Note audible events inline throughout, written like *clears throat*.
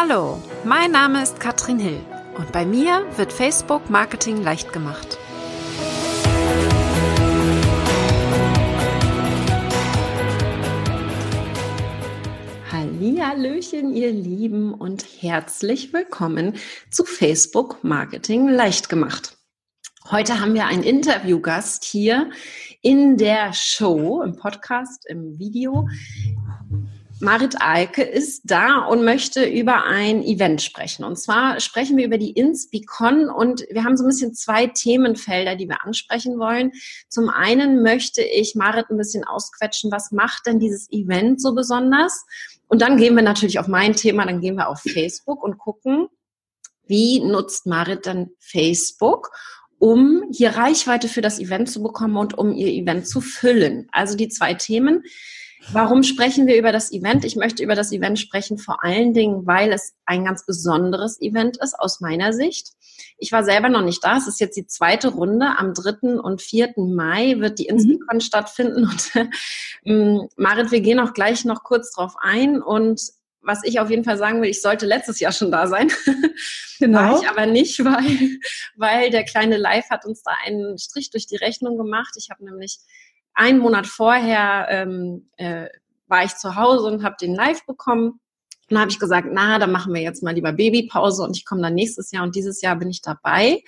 Hallo, mein Name ist Katrin Hill und bei mir wird Facebook Marketing leicht gemacht. Hallöchen, ihr Lieben und herzlich willkommen zu Facebook Marketing leicht gemacht. Heute haben wir einen Interviewgast hier in der Show, im Podcast, im Video. Marit Alke ist da und möchte über ein Event sprechen. Und zwar sprechen wir über die Inspicon und wir haben so ein bisschen zwei Themenfelder, die wir ansprechen wollen. Zum einen möchte ich Marit ein bisschen ausquetschen, was macht denn dieses Event so besonders? Und dann gehen wir natürlich auf mein Thema, dann gehen wir auf Facebook und gucken, wie nutzt Marit dann Facebook um hier Reichweite für das Event zu bekommen und um ihr Event zu füllen. Also die zwei Themen. Warum sprechen wir über das Event? Ich möchte über das Event sprechen, vor allen Dingen, weil es ein ganz besonderes Event ist aus meiner Sicht. Ich war selber noch nicht da. Es ist jetzt die zweite Runde. Am 3. und 4. Mai wird die Inspicon mhm. stattfinden. Und *laughs* äh, Marit, wir gehen auch gleich noch kurz drauf ein. Und was ich auf jeden Fall sagen will, ich sollte letztes Jahr schon da sein. *laughs* Genau. War ich aber nicht, *laughs* weil, weil der kleine Live hat uns da einen Strich durch die Rechnung gemacht. Ich habe nämlich einen Monat vorher ähm, äh, war ich zu Hause und habe den Live bekommen. Und dann habe ich gesagt, na, dann machen wir jetzt mal lieber Babypause und ich komme dann nächstes Jahr und dieses Jahr bin ich dabei.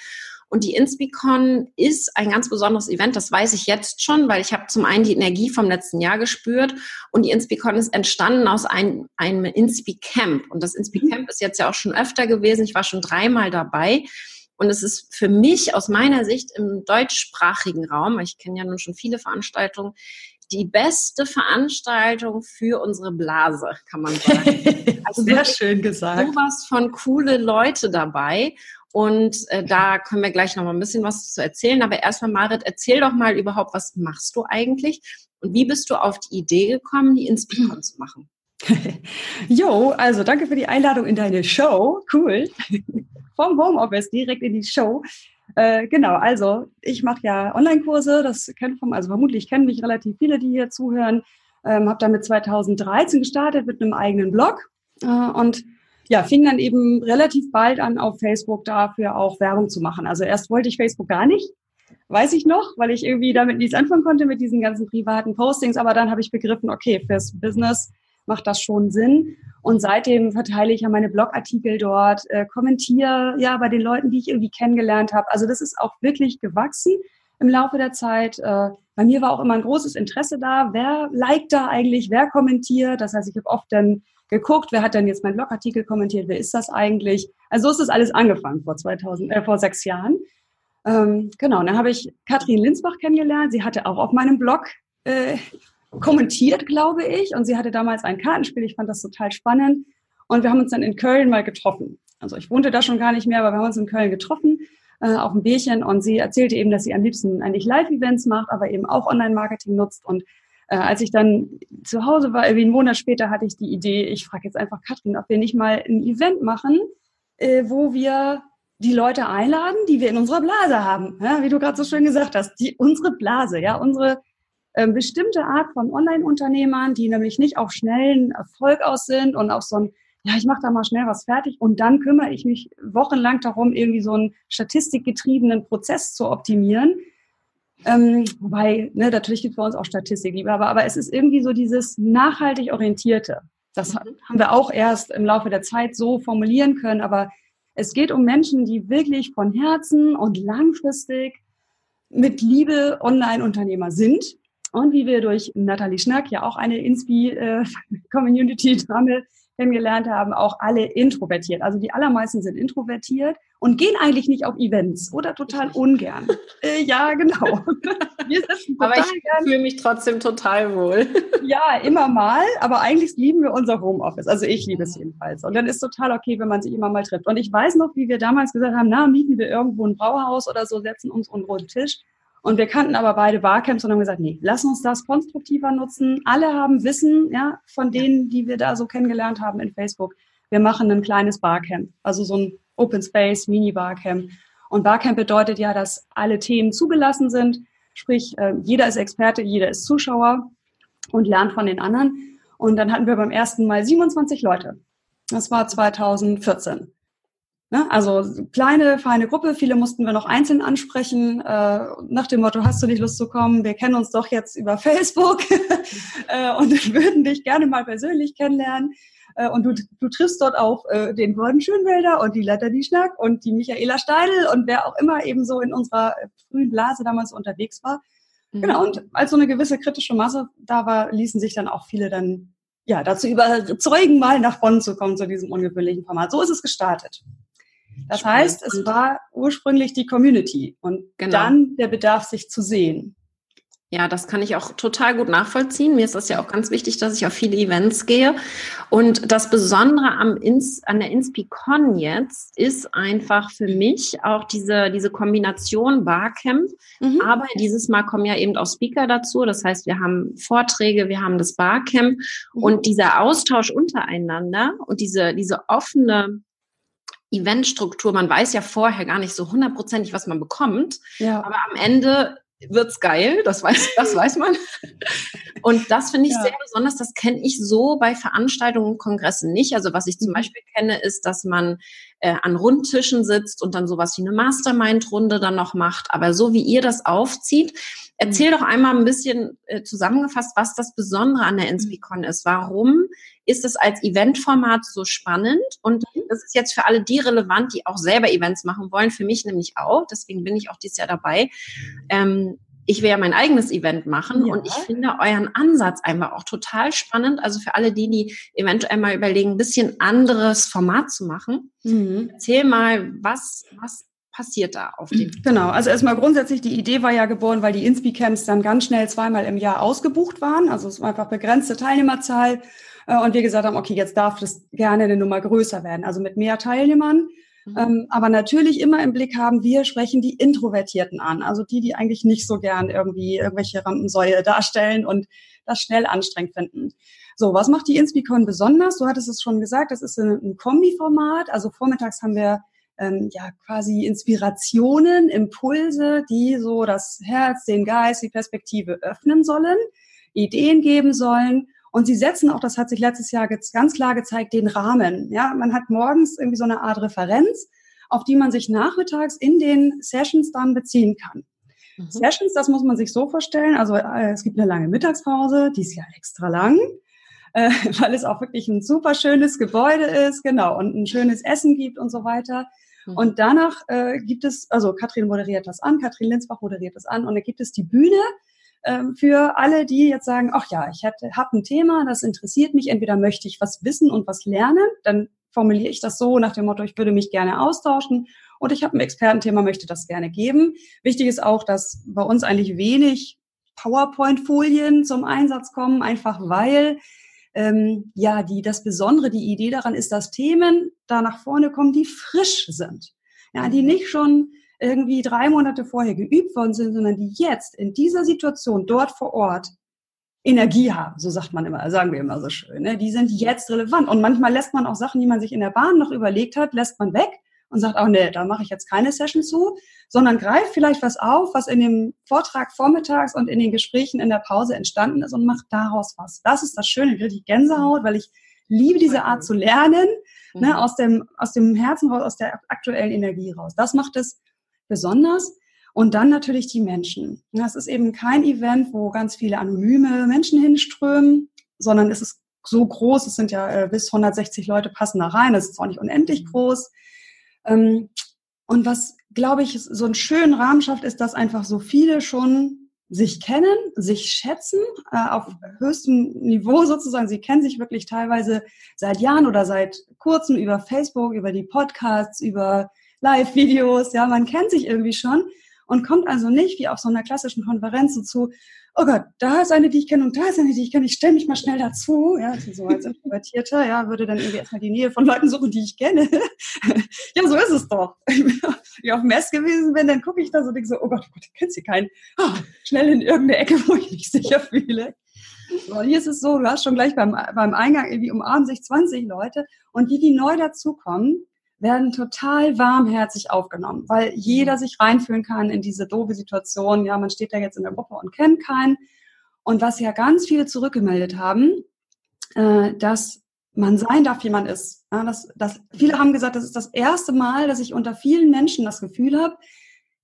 Und die Inspicon ist ein ganz besonderes Event, das weiß ich jetzt schon, weil ich habe zum einen die Energie vom letzten Jahr gespürt und die Inspicon ist entstanden aus einem, einem Inspicamp. Und das Inspicamp mhm. ist jetzt ja auch schon öfter gewesen, ich war schon dreimal dabei. Und es ist für mich aus meiner Sicht im deutschsprachigen Raum, ich kenne ja nun schon viele Veranstaltungen, die beste Veranstaltung für unsere Blase, kann man sagen. *laughs* Also Sehr schön gesagt. Sowas von coole Leute dabei. Und äh, da können wir gleich noch mal ein bisschen was zu erzählen. Aber erstmal, Marit, erzähl doch mal überhaupt, was machst du eigentlich? Und wie bist du auf die Idee gekommen, die Inspicon zu machen? *laughs* jo, also danke für die Einladung in deine Show. Cool. *laughs* Vom Homeoffice direkt in die Show. Äh, genau, also ich mache ja Online-Kurse, das kennen vom, also vermutlich kennen mich relativ viele, die hier zuhören. Ähm, habe damit 2013 gestartet mit einem eigenen Blog äh, und ja, fing dann eben relativ bald an, auf Facebook dafür auch Werbung zu machen. Also erst wollte ich Facebook gar nicht, weiß ich noch, weil ich irgendwie damit nichts anfangen konnte mit diesen ganzen privaten Postings. Aber dann habe ich begriffen, okay, fürs Business macht das schon Sinn. Und seitdem verteile ich ja meine Blogartikel dort, äh, kommentiere ja bei den Leuten, die ich irgendwie kennengelernt habe. Also das ist auch wirklich gewachsen im Laufe der Zeit. Äh, bei mir war auch immer ein großes Interesse da. Wer liked da eigentlich? Wer kommentiert? Das heißt, ich habe oft dann geguckt, wer hat denn jetzt meinen Blogartikel kommentiert, wer ist das eigentlich? Also so ist das alles angefangen vor 2000, äh, vor sechs Jahren. Ähm, genau, dann habe ich Katrin Linsbach kennengelernt. Sie hatte auch auf meinem Blog äh, kommentiert, glaube ich, und sie hatte damals ein Kartenspiel. Ich fand das total spannend. Und wir haben uns dann in Köln mal getroffen. Also ich wohnte da schon gar nicht mehr, aber wir haben uns in Köln getroffen äh, auf ein Bierchen und sie erzählte eben, dass sie am liebsten eigentlich Live-Events macht, aber eben auch Online-Marketing nutzt und äh, als ich dann zu Hause war, irgendwie einen Monat später, hatte ich die Idee, ich frage jetzt einfach Katrin, ob wir nicht mal ein Event machen, äh, wo wir die Leute einladen, die wir in unserer Blase haben. Ja, wie du gerade so schön gesagt hast, die, unsere Blase, ja, unsere bestimmte Art von Online-Unternehmern, die nämlich nicht auf schnellen Erfolg aus sind und auf so ein, ja, ich mache da mal schnell was fertig und dann kümmere ich mich wochenlang darum, irgendwie so einen statistikgetriebenen Prozess zu optimieren, ähm, wobei, ne, natürlich gibt es bei uns auch Statistik, aber, aber es ist irgendwie so dieses nachhaltig orientierte. Das mhm. haben wir auch erst im Laufe der Zeit so formulieren können, aber es geht um Menschen, die wirklich von Herzen und langfristig mit Liebe Online-Unternehmer sind. Und wie wir durch Nathalie Schnack ja auch eine Inspi-Community-Dame äh, *laughs* kennengelernt haben, auch alle introvertiert. Also die allermeisten sind introvertiert und gehen eigentlich nicht auf Events oder total ungern. *laughs* äh, ja, genau. *laughs* aber ich fühle mich trotzdem total wohl. ja, immer mal, aber eigentlich lieben wir unser Homeoffice. Also ich liebe es jedenfalls. Und dann ist total okay, wenn man sich immer mal trifft. Und ich weiß noch, wie wir damals gesagt haben, na, mieten wir irgendwo ein Brauhaus oder so, setzen uns einen roten Tisch. Und wir kannten aber beide Barcamps und haben gesagt, nee, lass uns das konstruktiver nutzen. Alle haben Wissen, ja, von denen, die wir da so kennengelernt haben in Facebook. Wir machen ein kleines Barcamp, also so ein Open Space Mini Barcamp. Und Barcamp bedeutet ja, dass alle Themen zugelassen sind. Sprich, äh, jeder ist Experte, jeder ist Zuschauer und lernt von den anderen. Und dann hatten wir beim ersten Mal 27 Leute. Das war 2014. Ne? Also kleine, feine Gruppe, viele mussten wir noch einzeln ansprechen, äh, nach dem Motto, hast du nicht Lust zu kommen? Wir kennen uns doch jetzt über *laughs* Facebook äh, und *laughs* würden dich gerne mal persönlich kennenlernen. Äh, und du, du triffst dort auch äh, den Gordon Schönwälder und die Letter Die Schnack und die Michaela Steidel und wer auch immer eben so in unserer frühen Blase damals unterwegs war. Mhm. Genau, und als so eine gewisse kritische Masse da war, ließen sich dann auch viele dann ja, dazu überzeugen, mal nach Bonn zu kommen zu diesem ungewöhnlichen Format. So ist es gestartet. Das heißt, es war ursprünglich die Community und genau. dann der Bedarf, sich zu sehen. Ja, das kann ich auch total gut nachvollziehen. Mir ist das ja auch ganz wichtig, dass ich auf viele Events gehe. Und das Besondere am Ins, an der InspiCon jetzt ist einfach für mich auch diese, diese Kombination Barcamp. Mhm. Aber dieses Mal kommen ja eben auch Speaker dazu. Das heißt, wir haben Vorträge, wir haben das Barcamp mhm. und dieser Austausch untereinander und diese, diese offene Eventstruktur, man weiß ja vorher gar nicht so hundertprozentig, was man bekommt. Ja. Aber am Ende wird's geil, das weiß, das weiß man. *laughs* Und das finde ich ja. sehr besonders. Das kenne ich so bei Veranstaltungen und Kongressen nicht. Also was ich zum mhm. Beispiel kenne, ist, dass man äh, an Rundtischen sitzt und dann sowas wie eine Mastermind-Runde dann noch macht. Aber so wie ihr das aufzieht, erzähl mhm. doch einmal ein bisschen äh, zusammengefasst, was das Besondere an der mhm. InspiCon ist. Warum ist es als Eventformat so spannend? Und das ist jetzt für alle die relevant, die auch selber Events machen wollen, für mich nämlich auch. Deswegen bin ich auch dieses Jahr dabei. Ähm, ich will ja mein eigenes Event machen ja. und ich finde euren Ansatz einfach auch total spannend. Also für alle die, die eventuell mal überlegen, ein bisschen anderes Format zu machen. Mhm. Erzähl mal, was, was passiert da auf dem? Genau, also erstmal grundsätzlich, die Idee war ja geboren, weil die Inspi-Camps dann ganz schnell zweimal im Jahr ausgebucht waren. Also es war einfach begrenzte Teilnehmerzahl. Äh, und wir gesagt haben, okay, jetzt darf das gerne eine Nummer größer werden, also mit mehr Teilnehmern. Mhm. Ähm, aber natürlich immer im Blick haben, wir sprechen die Introvertierten an, also die, die eigentlich nicht so gern irgendwie irgendwelche Rampensäue darstellen und das schnell anstrengend finden. So, was macht die Inspicon besonders? Du hattest es schon gesagt, das ist ein, Kombiformat. Also vormittags haben wir ähm, ja quasi Inspirationen, Impulse, die so das Herz, den Geist, die Perspektive öffnen sollen, Ideen geben sollen und sie setzen auch, das hat sich letztes Jahr ganz klar gezeigt, den Rahmen. Ja, man hat morgens irgendwie so eine Art Referenz, auf die man sich nachmittags in den Sessions dann beziehen kann. Mhm. Sessions, das muss man sich so vorstellen. Also äh, es gibt eine lange Mittagspause, die ist ja extra lang, äh, *laughs* weil es auch wirklich ein super schönes Gebäude ist, genau, und ein schönes Essen gibt und so weiter. Mhm. Und danach äh, gibt es, also Katrin moderiert das an, Katrin Linsbach moderiert das an und dann gibt es die Bühne, ähm, für alle, die jetzt sagen, ach ja, ich habe ein Thema, das interessiert mich, entweder möchte ich was wissen und was lernen, dann formuliere ich das so nach dem Motto, ich würde mich gerne austauschen und ich habe ein Expertenthema, möchte das gerne geben. Wichtig ist auch, dass bei uns eigentlich wenig PowerPoint-Folien zum Einsatz kommen, einfach weil ähm, ja die das Besondere, die Idee daran ist, dass Themen da nach vorne kommen, die frisch sind, ja, die mhm. nicht schon irgendwie drei Monate vorher geübt worden sind, sondern die jetzt in dieser Situation dort vor Ort Energie haben, so sagt man immer, sagen wir immer so schön. Ne? Die sind jetzt relevant. Und manchmal lässt man auch Sachen, die man sich in der Bahn noch überlegt hat, lässt man weg und sagt, oh nee, da mache ich jetzt keine Session zu, sondern greift vielleicht was auf, was in dem Vortrag vormittags und in den Gesprächen in der Pause entstanden ist und macht daraus was. Das ist das Schöne, richtig Gänsehaut, weil ich liebe diese Art zu lernen, ne, mhm. aus dem, aus dem Herzen raus, aus der aktuellen Energie raus. Das macht es besonders. Und dann natürlich die Menschen. Das ist eben kein Event, wo ganz viele anonyme Menschen hinströmen, sondern es ist so groß, es sind ja äh, bis 160 Leute passen da rein, das ist auch nicht unendlich groß. Ähm, und was, glaube ich, so einen schönen Rahmen schafft, ist, dass einfach so viele schon sich kennen, sich schätzen, äh, auf höchstem Niveau sozusagen. Sie kennen sich wirklich teilweise seit Jahren oder seit kurzem über Facebook, über die Podcasts, über Live-Videos, ja, man kennt sich irgendwie schon und kommt also nicht wie auf so einer klassischen Konferenz so zu, oh Gott, da ist eine, die ich kenne und da ist eine, die ich kenne, ich stelle mich mal schnell dazu, ja, so als Introvertierter, ja, würde dann irgendwie erstmal die Nähe von Leuten suchen, die ich kenne. *laughs* ja, so ist es doch. *laughs* Wenn ich auf Mess gewesen bin, dann gucke ich da so und denke so, oh Gott, oh Gott, kennst du keinen? Oh, schnell in irgendeine Ecke, wo ich mich sicher fühle. So, hier ist es so, du hast schon gleich beim, beim Eingang irgendwie umarmen sich 20 Leute und die, die neu dazukommen, werden total warmherzig aufgenommen, weil jeder sich reinfühlen kann in diese doofe Situation. Ja, man steht da jetzt in der Gruppe und kennt keinen. Und was ja ganz viele zurückgemeldet haben, äh, dass man sein darf, wie man ist. Ja, das, das, viele haben gesagt, das ist das erste Mal, dass ich unter vielen Menschen das Gefühl habe,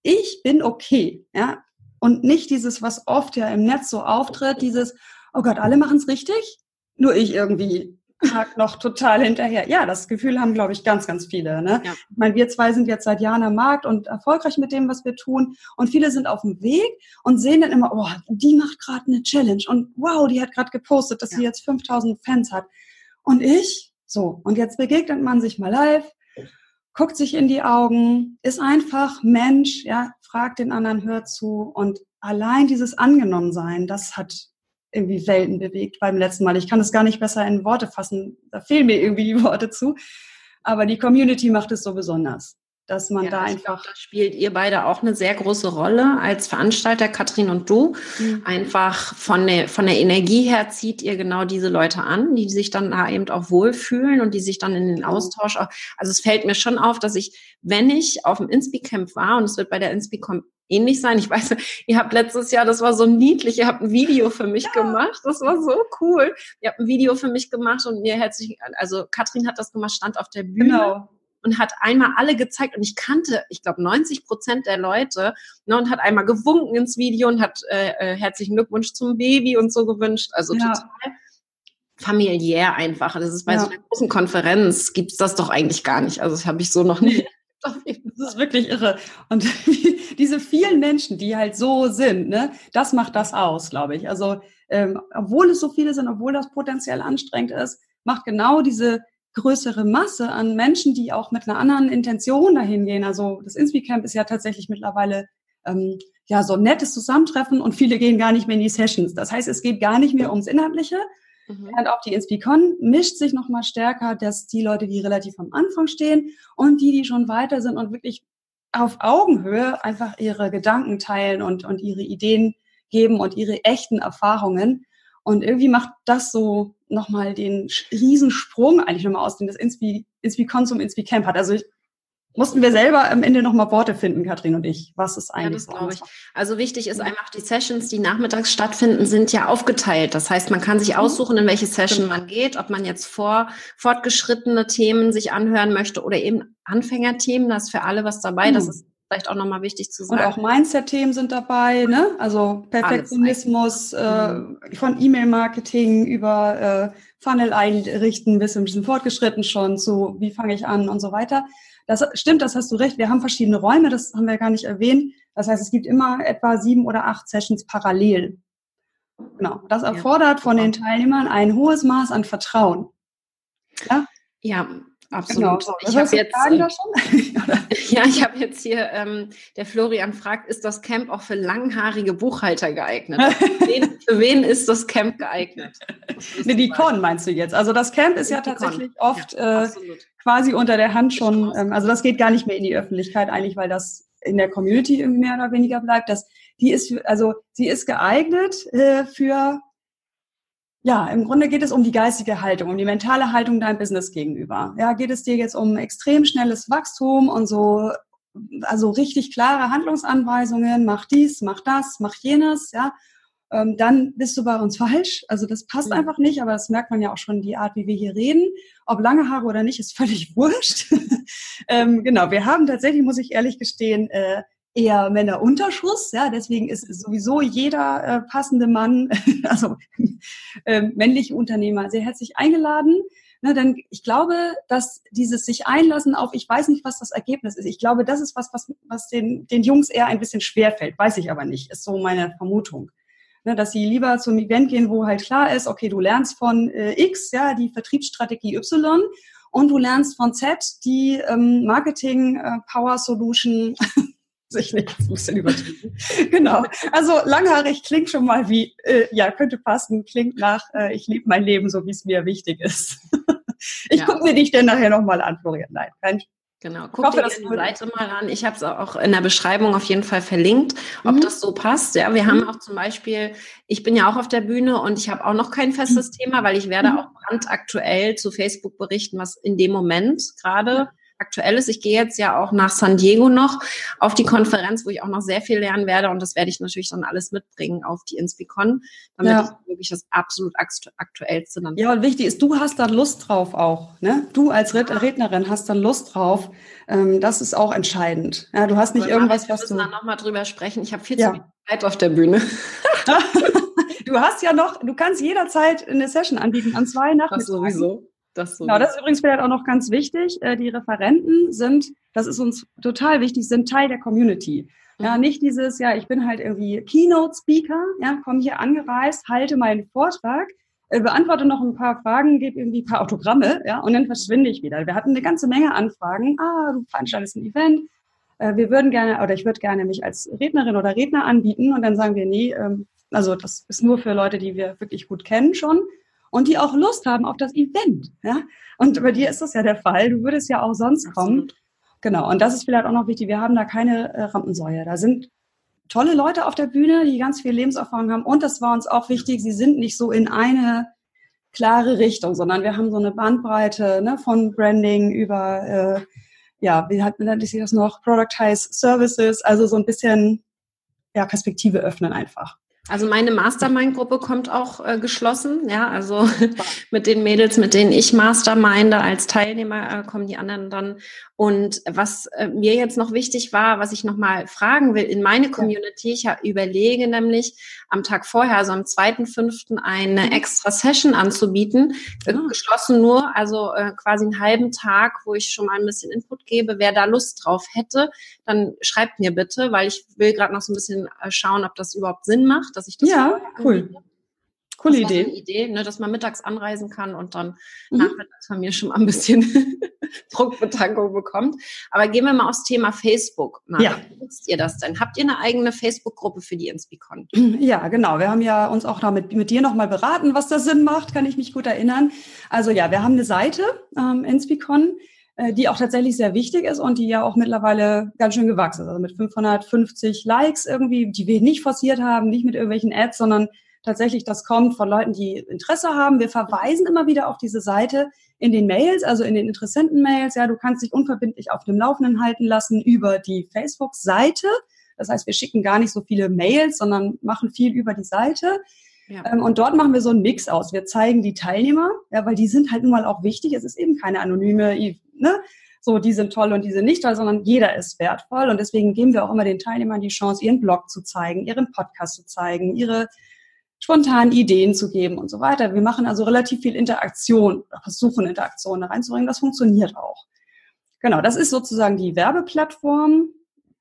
ich bin okay. Ja? Und nicht dieses, was oft ja im Netz so auftritt, dieses, oh Gott, alle machen es richtig, nur ich irgendwie hakt noch total hinterher. Ja, das Gefühl haben, glaube ich, ganz, ganz viele. Ne? Ja. Ich meine, wir zwei sind jetzt seit Jahren am Markt und erfolgreich mit dem, was wir tun. Und viele sind auf dem Weg und sehen dann immer, oh, die macht gerade eine Challenge und wow, die hat gerade gepostet, dass ja. sie jetzt 5000 Fans hat. Und ich, so, und jetzt begegnet man sich mal live, guckt sich in die Augen, ist einfach Mensch, ja, fragt den anderen, hört zu und allein dieses Angenommensein, das hat irgendwie Welten bewegt beim letzten Mal. Ich kann es gar nicht besser in Worte fassen. Da fehlen mir irgendwie die Worte zu. Aber die Community macht es so besonders, dass man ja, da einfach. Glaub, da spielt ihr beide auch eine sehr große Rolle als Veranstalter, Katrin und du. Mhm. Einfach von der, von der Energie her zieht ihr genau diese Leute an, die sich dann da eben auch wohlfühlen und die sich dann in den genau. Austausch auch. Also es fällt mir schon auf, dass ich, wenn ich auf dem Inspi-Camp war und es wird bei der Inspi-Camp ähnlich sein. Ich weiß, *laughs* ihr habt letztes Jahr, das war so niedlich, ihr habt ein Video für mich ja. gemacht. Das war so cool. Ihr habt ein Video für mich gemacht und mir herzlich, also Katrin hat das gemacht, stand auf der Bühne. Genau. Und hat einmal alle gezeigt und ich kannte, ich glaube, 90 Prozent der Leute ne, und hat einmal gewunken ins Video und hat äh, äh, herzlichen Glückwunsch zum Baby und so gewünscht. Also ja. total familiär einfach. Das ist bei ja. so einer großen Konferenz gibt's das doch eigentlich gar nicht. Also das habe ich so noch nie *laughs* das ist wirklich irre. Und *laughs* diese vielen Menschen, die halt so sind, ne, das macht das aus, glaube ich. Also, ähm, obwohl es so viele sind, obwohl das potenziell anstrengend ist, macht genau diese größere Masse an Menschen, die auch mit einer anderen Intention dahin gehen. Also das Inspi-Camp ist ja tatsächlich mittlerweile ähm, ja so ein nettes Zusammentreffen und viele gehen gar nicht mehr in die Sessions. Das heißt, es geht gar nicht mehr ums Inhaltliche, Mhm. Und auch die Inspicon mischt sich nochmal stärker, dass die Leute, die relativ am Anfang stehen und die, die schon weiter sind und wirklich auf Augenhöhe einfach ihre Gedanken teilen und, und ihre Ideen geben und ihre echten Erfahrungen. Und irgendwie macht das so nochmal den Riesensprung eigentlich nochmal aus, den das Inspi, Inspicon zum Inspicamp hat. Also ich mussten wir selber am Ende nochmal Worte finden, Katrin und ich, was ist eigentlich. Ja, das glaube ich. Also wichtig ist einfach, die Sessions, die nachmittags stattfinden, sind ja aufgeteilt. Das heißt, man kann sich mhm. aussuchen, in welche Session man geht, ob man jetzt vor fortgeschrittene Themen sich anhören möchte oder eben Anfängerthemen. Das ist für alle was dabei. Das mhm. ist vielleicht auch nochmal wichtig zu sagen. Und auch Mindset-Themen sind dabei, ne? Also Perfektionismus, äh, mhm. von E-Mail-Marketing über äh, Funnel einrichten bis ein bisschen fortgeschritten schon zu, wie fange ich an und so weiter. Das stimmt, das hast du recht. Wir haben verschiedene Räume, das haben wir gar nicht erwähnt. Das heißt, es gibt immer etwa sieben oder acht Sessions parallel. Genau. Das erfordert von den Teilnehmern ein hohes Maß an Vertrauen. Ja, ja Absolut. Genau. Ich habe jetzt, äh, *laughs* ja, ich habe jetzt hier, ähm, der Florian fragt, ist das Camp auch für langhaarige Buchhalter geeignet? *laughs* für, wen, für wen ist das Camp geeignet? Ne, die Con meinst du jetzt? Also das Camp ist ja tatsächlich Con. oft ja, äh, quasi unter der Hand schon, ähm, also das geht gar nicht mehr in die Öffentlichkeit eigentlich, weil das in der Community mehr oder weniger bleibt. Das, die ist, also sie ist geeignet äh, für ja, im Grunde geht es um die geistige Haltung, um die mentale Haltung deinem Business gegenüber. Ja, geht es dir jetzt um extrem schnelles Wachstum und so, also richtig klare Handlungsanweisungen, mach dies, mach das, mach jenes, ja, ähm, dann bist du bei uns *laughs* falsch. Also das passt ja. einfach nicht, aber das merkt man ja auch schon, die Art, wie wir hier reden. Ob lange Haare oder nicht, ist *laughs* völlig wurscht. *laughs* ähm, genau, wir haben tatsächlich, muss ich ehrlich gestehen, äh, eher Männerunterschuss. Ja, deswegen ist sowieso jeder äh, passende Mann, *laughs* also äh, männliche Unternehmer, sehr herzlich eingeladen. Ne, denn ich glaube, dass dieses sich einlassen auf, ich weiß nicht, was das Ergebnis ist. Ich glaube, das ist was, was, was den, den Jungs eher ein bisschen schwerfällt. Weiß ich aber nicht. Ist so meine Vermutung. Ne, dass sie lieber zum Event gehen, wo halt klar ist, okay, du lernst von äh, X, ja, die Vertriebsstrategie Y und du lernst von Z die ähm, Marketing äh, Power Solution *laughs* sich nicht, ein bisschen übertrieben. *laughs* genau. Also langhaarig klingt schon mal wie, äh, ja, könnte passen, klingt nach, äh, ich lebe mein Leben so, wie es mir wichtig ist. *laughs* ich ja. gucke mir dich denn nachher nochmal an, Florian. Nein, kein Genau, guck hoffe, dir die Seite mal an. Ich habe es auch in der Beschreibung auf jeden Fall verlinkt, ob mhm. das so passt. Ja, wir mhm. haben auch zum Beispiel, ich bin ja auch auf der Bühne und ich habe auch noch kein festes mhm. Thema, weil ich werde mhm. auch brandaktuell zu Facebook berichten, was in dem Moment gerade aktuell ist. Ich gehe jetzt ja auch nach San Diego noch auf die Konferenz, wo ich auch noch sehr viel lernen werde und das werde ich natürlich dann alles mitbringen auf die Inspicon, damit ja. ich wirklich das absolut aktuellste dann. Ja, und wichtig ist, du hast dann Lust drauf auch. Ne? Du als Rednerin hast dann Lust drauf. Ähm, das ist auch entscheidend. Ja, du hast nicht irgendwas, was du. Wir müssen da nochmal drüber sprechen. Ich habe viel ja. zu viel Zeit auf der Bühne. *laughs* du hast ja noch, du kannst jederzeit eine Session anbieten an zwei Nachmittagen. Das sowieso. Das, so genau, das ist übrigens vielleicht auch noch ganz wichtig. Äh, die Referenten sind, das ist uns total wichtig, sind Teil der Community. Ja, mhm. nicht dieses, ja, ich bin halt irgendwie Keynote-Speaker, ja, komme hier angereist, halte meinen Vortrag, äh, beantworte noch ein paar Fragen, gebe irgendwie ein paar Autogramme, ja, und dann verschwinde ich wieder. Wir hatten eine ganze Menge Anfragen. Ah, du veranstaltest ein Event. Äh, wir würden gerne, oder ich würde gerne mich als Rednerin oder Redner anbieten. Und dann sagen wir, nee, ähm, also das ist nur für Leute, die wir wirklich gut kennen schon und die auch Lust haben auf das Event. Ja? Und bei dir ist das ja der Fall. Du würdest ja auch sonst kommen. Absolut. Genau. Und das ist vielleicht auch noch wichtig. Wir haben da keine äh, Rampensäue. Da sind tolle Leute auf der Bühne, die ganz viel Lebenserfahrung haben. Und das war uns auch wichtig. Sie sind nicht so in eine klare Richtung, sondern wir haben so eine Bandbreite ne, von Branding über, äh, ja, wie hat, nennt sich das noch, Productized Services, also so ein bisschen ja, Perspektive öffnen einfach. Also meine Mastermind-Gruppe kommt auch äh, geschlossen, ja, also *laughs* mit den Mädels, mit denen ich Masterminde als Teilnehmer, äh, kommen die anderen dann. Und was äh, mir jetzt noch wichtig war, was ich nochmal fragen will in meine Community, ich überlege nämlich am Tag vorher, also am 2.5. eine mhm. extra Session anzubieten, ah. geschlossen nur, also äh, quasi einen halben Tag, wo ich schon mal ein bisschen Input gebe. Wer da Lust drauf hätte, dann schreibt mir bitte, weil ich will gerade noch so ein bisschen äh, schauen, ob das überhaupt Sinn macht dass ich das ja cool. Coole Idee. So Idee, ne, dass man mittags anreisen kann und dann mhm. nachmittags von mir schon mal ein bisschen *laughs* Druckbetankung bekommt. Aber gehen wir mal aufs Thema Facebook. Mal. Ja. Wie nutzt ihr das denn? Habt ihr eine eigene Facebook-Gruppe für die Inspicon? *clears throat* Ja, genau. Wir haben ja uns auch damit mit dir nochmal beraten, was da Sinn macht, kann ich mich gut erinnern. Also ja, wir haben eine Seite, ähm, Inspicon die auch tatsächlich sehr wichtig ist und die ja auch mittlerweile ganz schön gewachsen ist. Also mit 550 Likes irgendwie, die wir nicht forciert haben, nicht mit irgendwelchen Ads, sondern tatsächlich das kommt von Leuten, die Interesse haben. Wir verweisen immer wieder auf diese Seite in den Mails, also in den Interessenten-Mails. Ja, du kannst dich unverbindlich auf dem Laufenden halten lassen über die Facebook-Seite. Das heißt, wir schicken gar nicht so viele Mails, sondern machen viel über die Seite. Ja. Ähm, und dort machen wir so einen Mix aus. Wir zeigen die Teilnehmer, ja, weil die sind halt nun mal auch wichtig. Es ist eben keine anonyme, ne, so die sind toll und die sind nicht toll, sondern jeder ist wertvoll. Und deswegen geben wir auch immer den Teilnehmern die Chance, ihren Blog zu zeigen, ihren Podcast zu zeigen, ihre spontanen Ideen zu geben und so weiter. Wir machen also relativ viel Interaktion, versuchen Interaktion da reinzubringen. Das funktioniert auch. Genau, das ist sozusagen die Werbeplattform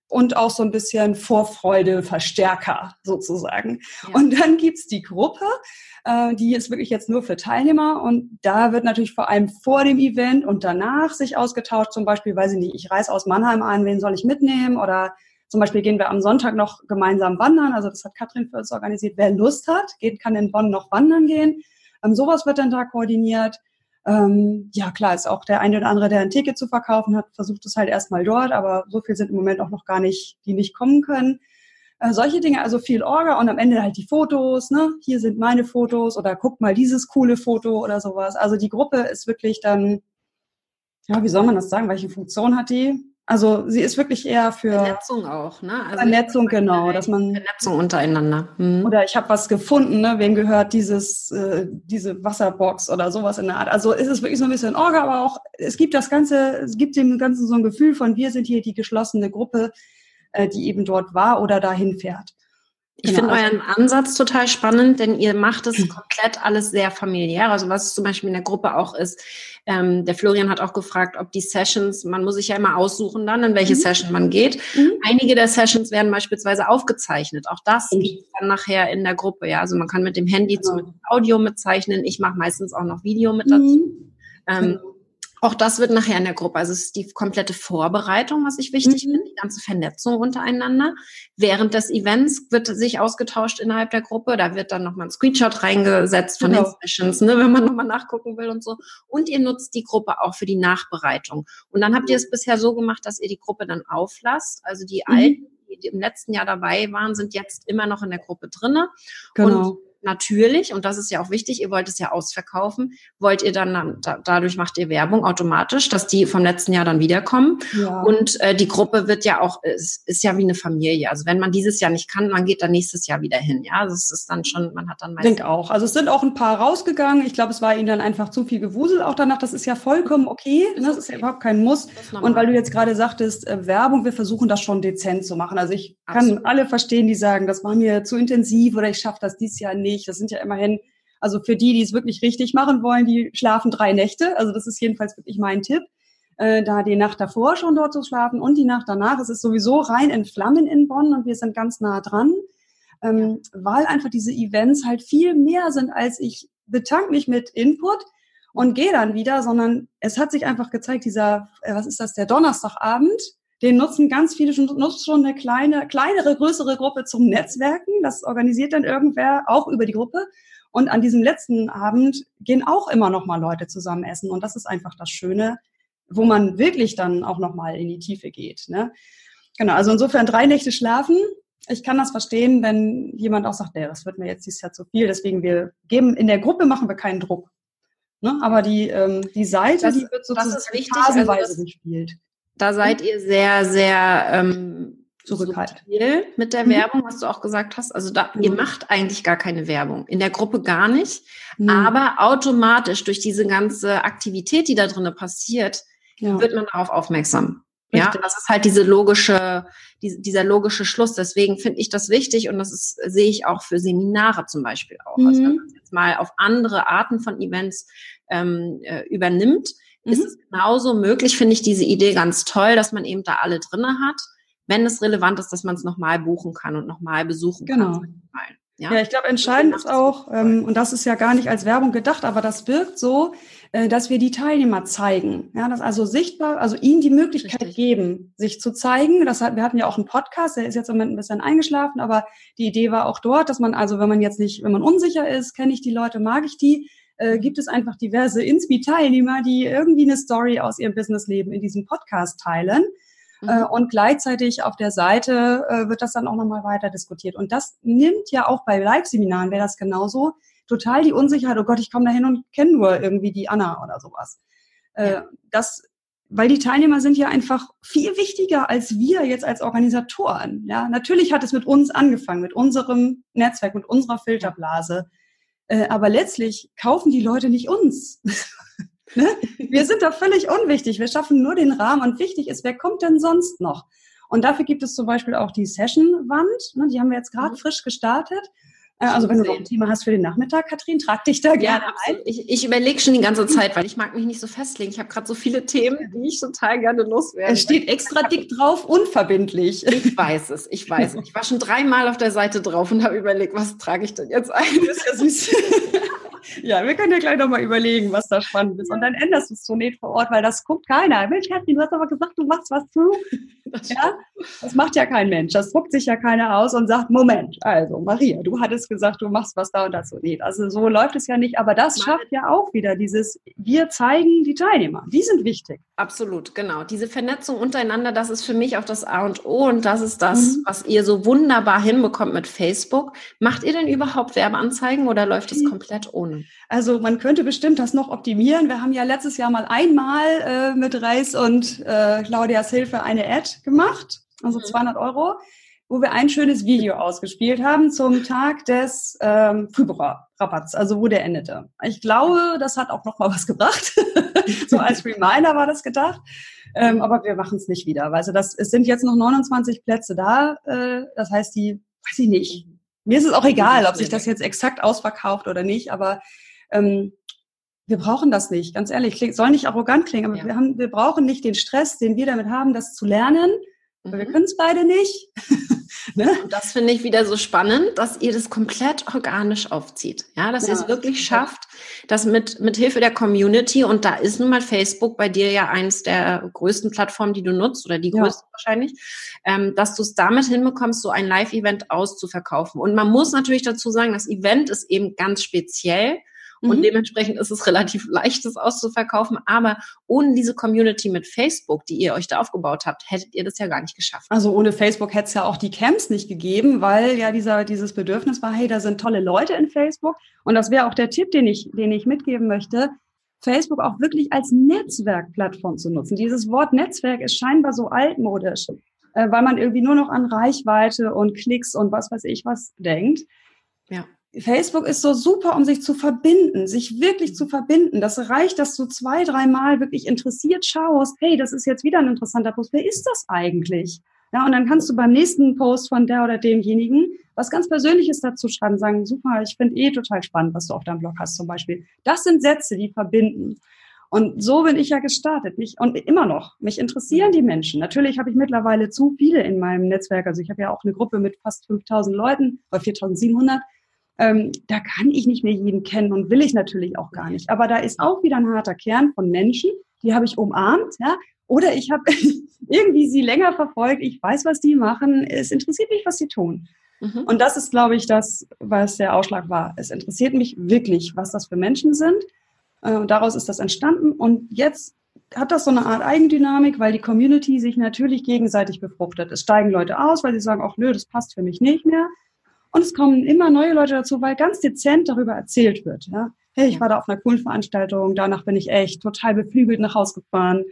und auch so ein bisschen Vorfreude, Verstärker sozusagen. Ja. Und dann gibt's die Gruppe, äh, die ist wirklich jetzt nur für Teilnehmer und da wird natürlich vor allem vor dem Event und danach sich ausgetauscht, zum Beispiel, weiß ich nicht, ich reise aus Mannheim an, wen soll ich mitnehmen oder zum Beispiel gehen wir am Sonntag noch gemeinsam wandern, also das hat Katrin für uns organisiert. Wer Lust hat, geht, kann in Bonn noch wandern gehen. Ähm, sowas wird dann da koordiniert. Ähm, ja, klar, ist auch der eine oder andere, der ein Ticket zu verkaufen hat, versucht es halt erstmal dort, aber so viel sind im Moment auch noch gar nicht, die nicht kommen können. Äh, solche Dinge, also viel Orga und am Ende halt die Fotos, ne? Hier sind meine Fotos oder guck mal dieses coole Foto oder sowas. Also die Gruppe ist wirklich dann, ja, wie soll man das sagen? Welche Funktion hat die? Also sie ist wirklich eher für Vernetzung auch, ne? Also Vernetzung genau, dass man Vernetzung untereinander. Mhm. Oder ich habe was gefunden, ne? Wem gehört dieses äh, diese Wasserbox oder sowas in der Art. Also ist es wirklich so ein bisschen Orga, aber auch es gibt das ganze, es gibt dem Ganzen so ein Gefühl von wir sind hier die geschlossene Gruppe, äh, die eben dort war oder dahin fährt. Ich genau. finde euren Ansatz total spannend, denn ihr macht es komplett alles sehr familiär. Also was zum Beispiel in der Gruppe auch ist, ähm, der Florian hat auch gefragt, ob die Sessions, man muss sich ja immer aussuchen dann, in welche mhm. Session man geht. Mhm. Einige der Sessions werden beispielsweise aufgezeichnet. Auch das mhm. gibt dann nachher in der Gruppe. Ja, also man kann mit dem Handy genau. zum Audio mitzeichnen. Ich mache meistens auch noch Video mit dazu. Mhm. Ähm, genau. Auch das wird nachher in der Gruppe. Also es ist die komplette Vorbereitung, was ich wichtig mhm. finde, die ganze Vernetzung untereinander. Während des Events wird sich ausgetauscht innerhalb der Gruppe. Da wird dann nochmal ein Screenshot reingesetzt von genau. den Sessions, ne, wenn man nochmal nachgucken will und so. Und ihr nutzt die Gruppe auch für die Nachbereitung. Und dann habt ihr es bisher so gemacht, dass ihr die Gruppe dann auflasst. Also die mhm. alten, die im letzten Jahr dabei waren, sind jetzt immer noch in der Gruppe drinne. Genau. Und natürlich, und das ist ja auch wichtig, ihr wollt es ja ausverkaufen, wollt ihr dann, da, dadurch macht ihr Werbung automatisch, dass die vom letzten Jahr dann wiederkommen. Ja. Und äh, die Gruppe wird ja auch, ist, ist ja wie eine Familie. Also wenn man dieses Jahr nicht kann, man geht dann nächstes Jahr wieder hin. Ja, das ist dann schon, man hat dann meistens. Ich denke auch. Also es sind auch ein paar rausgegangen. Ich glaube, es war ihnen dann einfach zu viel Gewusel auch danach. Das ist ja vollkommen okay. Ne? Das ist ja überhaupt kein Muss. Und weil du jetzt gerade sagtest, äh, Werbung, wir versuchen das schon dezent zu machen. Also ich kann Absolut. alle verstehen, die sagen, das war mir zu intensiv oder ich schaffe das dieses Jahr nicht. Das sind ja immerhin, also für die, die es wirklich richtig machen wollen, die schlafen drei Nächte. Also das ist jedenfalls wirklich mein Tipp. Äh, da die Nacht davor schon dort zu schlafen und die Nacht danach. Es ist sowieso rein in Flammen in Bonn und wir sind ganz nah dran, ähm, weil einfach diese Events halt viel mehr sind, als ich betank mich mit Input und gehe dann wieder, sondern es hat sich einfach gezeigt, dieser, äh, was ist das, der Donnerstagabend, den nutzen ganz viele schon, nutzt schon eine kleine, kleinere, größere Gruppe zum Netzwerken. Das organisiert dann irgendwer auch über die Gruppe. Und an diesem letzten Abend gehen auch immer noch mal Leute zusammen essen. Und das ist einfach das Schöne, wo man wirklich dann auch noch mal in die Tiefe geht. Ne? Genau, also insofern drei Nächte schlafen. Ich kann das verstehen, wenn jemand auch sagt, nee, das wird mir jetzt dieses Jahr zu viel. Deswegen wir geben in der Gruppe machen wir keinen Druck. Ne? Aber die, ähm, die Seite, das, die wird sozusagen das ist wichtig, phasenweise also das, gespielt. Da seid ihr sehr, sehr ähm, zurückhaltend mit der mhm. Werbung, was du auch gesagt hast. Also da, mhm. ihr macht eigentlich gar keine Werbung. In der Gruppe gar nicht. Mhm. Aber automatisch durch diese ganze Aktivität, die da drinnen passiert, ja. wird man darauf aufmerksam. Ja, das ist halt diese logische, die, dieser logische Schluss. Deswegen finde ich das wichtig und das ist, sehe ich auch für Seminare zum Beispiel auch. Mhm. Also wenn man jetzt mal auf andere Arten von Events ähm, äh, übernimmt, mhm. ist es genauso möglich, finde ich diese Idee ganz toll, dass man eben da alle drinne hat, wenn es relevant ist, dass man es nochmal buchen kann und nochmal besuchen genau. kann. Ja, ja ich glaube, entscheidend ist auch, ähm, und das ist ja gar nicht als Werbung gedacht, aber das wirkt so, äh, dass wir die Teilnehmer zeigen. Ja, das also sichtbar, also ihnen die Möglichkeit Richtig. geben, sich zu zeigen. Das hat, wir hatten ja auch einen Podcast, der ist jetzt im Moment ein bisschen eingeschlafen, aber die Idee war auch dort, dass man also, wenn man jetzt nicht, wenn man unsicher ist, kenne ich die Leute, mag ich die, äh, gibt es einfach diverse Inspi-Teilnehmer, die irgendwie eine Story aus ihrem Businessleben in diesem Podcast teilen. Mhm. Äh, und gleichzeitig auf der Seite äh, wird das dann auch nochmal weiter diskutiert. Und das nimmt ja auch bei Live-Seminaren, wäre das genauso, total die Unsicherheit, oh Gott, ich komme da hin und kenne nur irgendwie die Anna oder sowas. Ja. Das weil die Teilnehmer sind ja einfach viel wichtiger als wir jetzt als Organisatoren. Ja, natürlich hat es mit uns angefangen, mit unserem Netzwerk, mit unserer Filterblase. Äh, aber letztlich kaufen die Leute nicht uns. *laughs* ne? Wir sind da völlig unwichtig. Wir schaffen nur den Rahmen und wichtig ist, wer kommt denn sonst noch? Und dafür gibt es zum Beispiel auch die Session-Wand. Ne? Die haben wir jetzt gerade mhm. frisch gestartet. Äh, also wenn du noch ein Thema hast für den Nachmittag, Katrin, trag dich da gerne ja, ein. Ich, ich überlege schon die ganze Zeit, weil ich mag mich nicht so festlegen. Ich habe gerade so viele Themen, die ich total gerne loswerde. Es steht extra dick drauf, unverbindlich. Ich weiß es, ich weiß es. Ich war schon dreimal auf der Seite drauf und habe überlegt, was trage ich denn jetzt ein? *laughs* Das ist ja süß. *laughs* Ja, wir können ja gleich nochmal überlegen, was da spannend ist. Und dann änderst du es so nicht vor Ort, weil das guckt keiner. Mensch, Katrin, du hast aber gesagt, du machst was zu. *laughs* Das ja, das macht ja kein Mensch. Das druckt sich ja keiner aus und sagt, Moment, also Maria, du hattest gesagt, du machst was da und dazu. Nee, also so läuft es ja nicht. Aber das schafft ja auch wieder dieses, wir zeigen die Teilnehmer. Die sind wichtig. Absolut, genau. Diese Vernetzung untereinander, das ist für mich auch das A und O und das ist das, mhm. was ihr so wunderbar hinbekommt mit Facebook. Macht ihr denn überhaupt Werbeanzeigen oder läuft es komplett ohne? Also man könnte bestimmt das noch optimieren. Wir haben ja letztes Jahr mal einmal äh, mit Reis und äh, Claudias Hilfe eine Ad gemacht, also 200 mhm. Euro, wo wir ein schönes Video ausgespielt haben zum Tag des ähm, Frühbucherrabatts, also wo der endete. Ich glaube, das hat auch noch mal was gebracht. *laughs* so als Reminder war das gedacht. Ähm, aber wir machen es nicht wieder. Also das, es sind jetzt noch 29 Plätze da. Äh, das heißt, die, weiß ich nicht. Mir ist es auch egal, ob sich das jetzt exakt ausverkauft oder nicht, aber ähm, wir brauchen das nicht, ganz ehrlich. Kling, soll nicht arrogant klingen, aber ja. wir, haben, wir brauchen nicht den Stress, den wir damit haben, das zu lernen. Mhm. Wir können es beide nicht. *laughs* ne? Und das finde ich wieder so spannend, dass ihr das komplett organisch aufzieht. Ja, dass ja, ihr es wirklich schafft, dass mit, mit Hilfe der Community, und da ist nun mal Facebook bei dir ja eins der größten Plattformen, die du nutzt, oder die größte ja. wahrscheinlich, ähm, dass du es damit hinbekommst, so ein Live-Event auszuverkaufen. Und man muss natürlich dazu sagen, das Event ist eben ganz speziell Mhm. Und dementsprechend ist es relativ leicht, das auszuverkaufen. Aber ohne diese Community mit Facebook, die ihr euch da aufgebaut habt, hättet ihr das ja gar nicht geschafft. Also ohne Facebook hätte es ja auch die Camps nicht gegeben, weil ja dieser, dieses Bedürfnis war, hey, da sind tolle Leute in Facebook. Und das wäre auch der Tipp, den ich, den ich mitgeben möchte. Facebook auch wirklich als Netzwerkplattform zu nutzen. Dieses Wort Netzwerk ist scheinbar so altmodisch, äh, weil man irgendwie nur noch an Reichweite und Klicks und was weiß ich was denkt. Ja. Facebook ist so super, um sich zu verbinden, sich wirklich zu verbinden. Das reicht, dass du zwei, dreimal wirklich interessiert schaust, hey, das ist jetzt wieder ein interessanter Post. Wer ist das eigentlich? Ja, und dann kannst du beim nächsten Post von der oder demjenigen was ganz Persönliches dazu schreiben, sagen, super, ich finde eh total spannend, was du auf deinem Blog hast zum Beispiel. Das sind Sätze, die verbinden. Und so bin ich ja gestartet. Mich, und immer noch. Mich interessieren die Menschen. Natürlich habe ich mittlerweile zu viele in meinem Netzwerk. Also ich habe ja auch eine Gruppe mit fast 5000 Leuten oder 4700 ähm, da kann ich nicht mehr jeden kennen und will ich natürlich auch gar nicht. Aber da ist auch wieder ein harter Kern von Menschen, die habe ich umarmt, ja. Oder ich habe *laughs* irgendwie sie länger verfolgt. Ich weiß, was die machen. Es interessiert mich, was sie tun. Mhm. Und das ist, glaube ich, das, was der Ausschlag war. Es interessiert mich wirklich, was das für Menschen sind. Äh, und daraus ist das entstanden. Und jetzt hat das so eine Art Eigendynamik, weil die Community sich natürlich gegenseitig befruchtet. Es steigen Leute aus, weil sie sagen, ach nö, das passt für mich nicht mehr. Und es kommen immer neue Leute dazu, weil ganz dezent darüber erzählt wird. Ja? Hey, ich war da auf einer coolen Veranstaltung, danach bin ich echt total beflügelt nach Hause gefahren.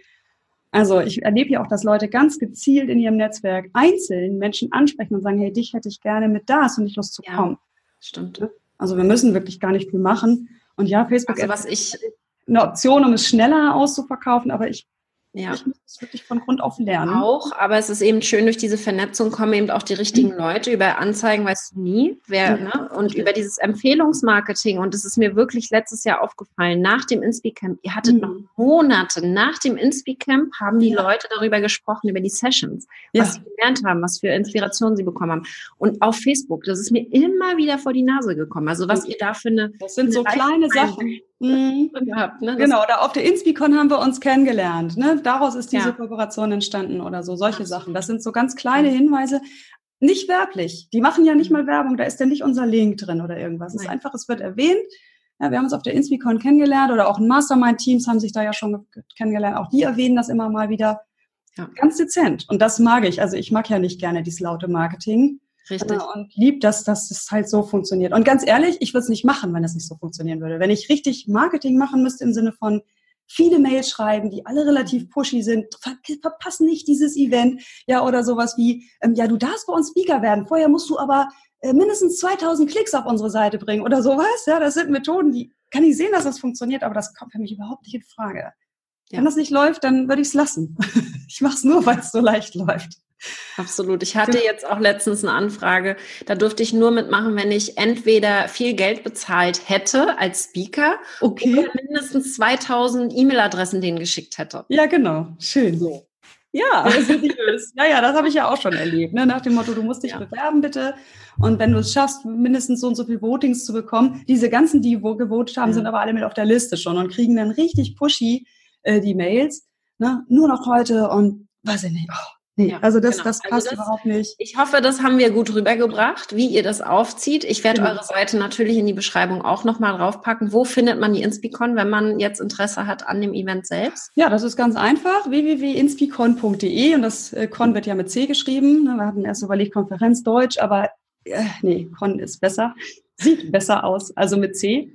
Also ich erlebe ja auch, dass Leute ganz gezielt in ihrem Netzwerk einzeln Menschen ansprechen und sagen, hey, dich hätte ich gerne mit da, hast du nicht Lust zu kommen. Ja, stimmt. Also wir müssen wirklich gar nicht viel machen. Und ja, Facebook also was ich eine Option, um es schneller auszuverkaufen, aber ich ja. Ich muss das wirklich von Grund auf lernen. Auch, aber es ist eben schön, durch diese Vernetzung kommen eben auch die richtigen mhm. Leute. Über Anzeigen weißt du nie, wer, mhm. ne? Und über dieses Empfehlungsmarketing, und das ist mir wirklich letztes Jahr aufgefallen, nach dem Inspicamp, ihr hattet mhm. noch Monate nach dem Inspicamp, haben die ja. Leute darüber gesprochen, über die Sessions, was ja. sie gelernt haben, was für Inspirationen sie bekommen haben. Und auf Facebook, das ist mir immer wieder vor die Nase gekommen. Also was ihr da für eine. Das sind so kleine Sachen. Mhm. Gehabt, ne? Genau, da auf der Inspicon haben wir uns kennengelernt. Ne? Daraus ist diese ja. Kooperation entstanden oder so, solche Ach, Sachen. Das sind so ganz kleine Hinweise, nicht werblich. Die machen ja nicht mhm. mal Werbung, da ist ja nicht unser Link drin oder irgendwas. Es ist einfach, es wird erwähnt. Ja, wir haben uns auf der Inspicon kennengelernt oder auch Mastermind-Teams haben sich da ja schon kennengelernt. Auch die erwähnen das immer mal wieder. Ja. Ganz dezent. Und das mag ich. Also ich mag ja nicht gerne dieses laute Marketing. Richtig. Und lieb, dass, dass das halt so funktioniert. Und ganz ehrlich, ich würde es nicht machen, wenn das nicht so funktionieren würde. Wenn ich richtig Marketing machen müsste im Sinne von viele Mails schreiben, die alle relativ pushy sind, ver verpassen nicht dieses Event, ja, oder sowas wie, ähm, ja, du darfst bei uns Speaker werden, vorher musst du aber äh, mindestens 2000 Klicks auf unsere Seite bringen oder sowas, ja, das sind Methoden, die kann ich sehen, dass das funktioniert, aber das kommt für mich überhaupt nicht in Frage. Ja. Wenn das nicht läuft, dann würde *laughs* ich es lassen. ich mache es nur, weil es so leicht läuft. Absolut. Ich hatte jetzt auch letztens eine Anfrage, da durfte ich nur mitmachen, wenn ich entweder viel Geld bezahlt hätte als Speaker okay. oder mindestens 2000 E-Mail-Adressen denen geschickt hätte. Ja, genau. Schön. So. Ja, *laughs* ja, ja, das habe ich ja auch schon erlebt. Ne? Nach dem Motto, du musst dich ja. bewerben, bitte. Und wenn du es schaffst, mindestens so und so viel Votings zu bekommen, diese ganzen, die wo gewotet haben, ja. sind aber alle mit auf der Liste schon und kriegen dann richtig pushy äh, die Mails. Ne? Nur noch heute und weiß ich nicht. Oh, Nee, ja, also das, genau. das also passt also das, überhaupt nicht. Ich hoffe, das haben wir gut rübergebracht, wie ihr das aufzieht. Ich werde genau. eure Seite natürlich in die Beschreibung auch nochmal draufpacken. Wo findet man die Inspicon, wenn man jetzt Interesse hat an dem Event selbst? Ja, das ist ganz einfach. www.inspicon.de und das äh, Con wird ja mit C geschrieben. Ne, wir hatten erst überlegt Konferenz Deutsch, aber äh, nee, Con ist besser. Sieht besser aus, also mit C.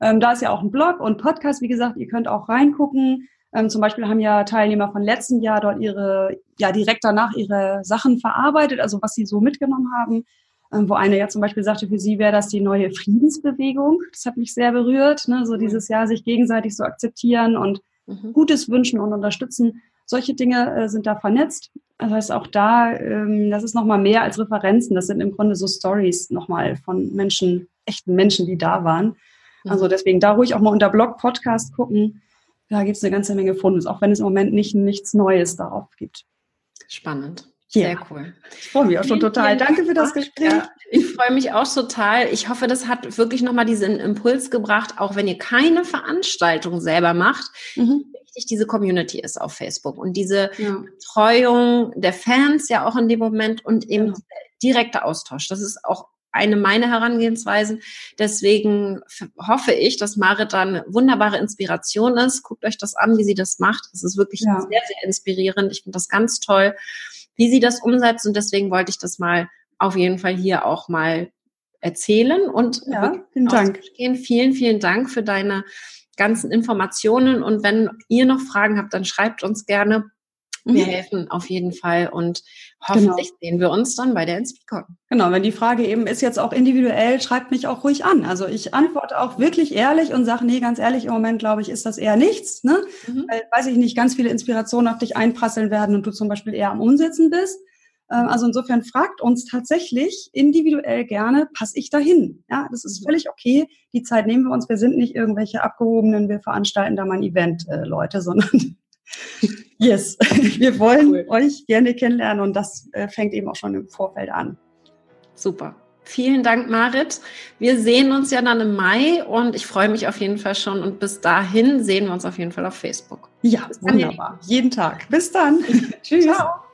Ähm, da ist ja auch ein Blog und Podcast, wie gesagt, ihr könnt auch reingucken. Ähm, zum Beispiel haben ja Teilnehmer von letzten Jahr dort ihre, ja direkt danach ihre Sachen verarbeitet, also was sie so mitgenommen haben. Ähm, wo eine ja zum Beispiel sagte, für sie wäre das die neue Friedensbewegung. Das hat mich sehr berührt, ne? so mhm. dieses Jahr sich gegenseitig so akzeptieren und mhm. Gutes wünschen und unterstützen. Solche Dinge äh, sind da vernetzt. Das heißt, auch da, ähm, das ist nochmal mehr als Referenzen. Das sind im Grunde so Stories nochmal von Menschen, echten Menschen, die da waren. Also deswegen da ruhig auch mal unter Blog, Podcast gucken da gibt es eine ganze Menge Fundes, auch wenn es im Moment nicht, nichts Neues darauf gibt. Spannend. Sehr ja. cool. Ich freue mich auch schon total. Danke für das Gespräch. Ja, ich freue mich auch total. Ich hoffe, das hat wirklich nochmal diesen Impuls gebracht, auch wenn ihr keine Veranstaltung selber macht, mhm. wie wichtig diese Community ist auf Facebook und diese ja. Betreuung der Fans ja auch in dem Moment und eben ja. direkter Austausch. Das ist auch eine meiner Herangehensweisen. Deswegen hoffe ich, dass Marit dann wunderbare Inspiration ist. Guckt euch das an, wie sie das macht. Es ist wirklich ja. sehr, sehr inspirierend. Ich finde das ganz toll, wie sie das umsetzt. Und deswegen wollte ich das mal auf jeden Fall hier auch mal erzählen und ja, vielen Dank. Vielen, vielen Dank für deine ganzen Informationen. Und wenn ihr noch Fragen habt, dann schreibt uns gerne. Wir mhm. helfen auf jeden Fall und hoffentlich genau. sehen wir uns dann bei der Inspicon. Genau, wenn die Frage eben ist jetzt auch individuell, schreibt mich auch ruhig an. Also ich antworte auch wirklich ehrlich und sage, nee, ganz ehrlich, im Moment glaube ich, ist das eher nichts. Ne? Mhm. Weil, weiß ich nicht, ganz viele Inspirationen auf dich einprasseln werden und du zum Beispiel eher am Umsetzen bist. Ähm, also insofern fragt uns tatsächlich individuell gerne, passe ich dahin? Ja, das ist völlig okay. Die Zeit nehmen wir uns. Wir sind nicht irgendwelche abgehobenen, wir veranstalten da mal ein Event, äh, Leute, sondern *laughs* yes, *laughs* wir wollen cool. euch gerne kennenlernen und das äh, fängt eben auch schon im Vorfeld an. Super. Vielen Dank, Marit. Wir sehen uns ja dann im Mai und ich freue mich auf jeden Fall schon. Und bis dahin sehen wir uns auf jeden Fall auf Facebook. Ja, wunderbar. Jeden Tag. Bis dann. *laughs* Tschüss. Ciao.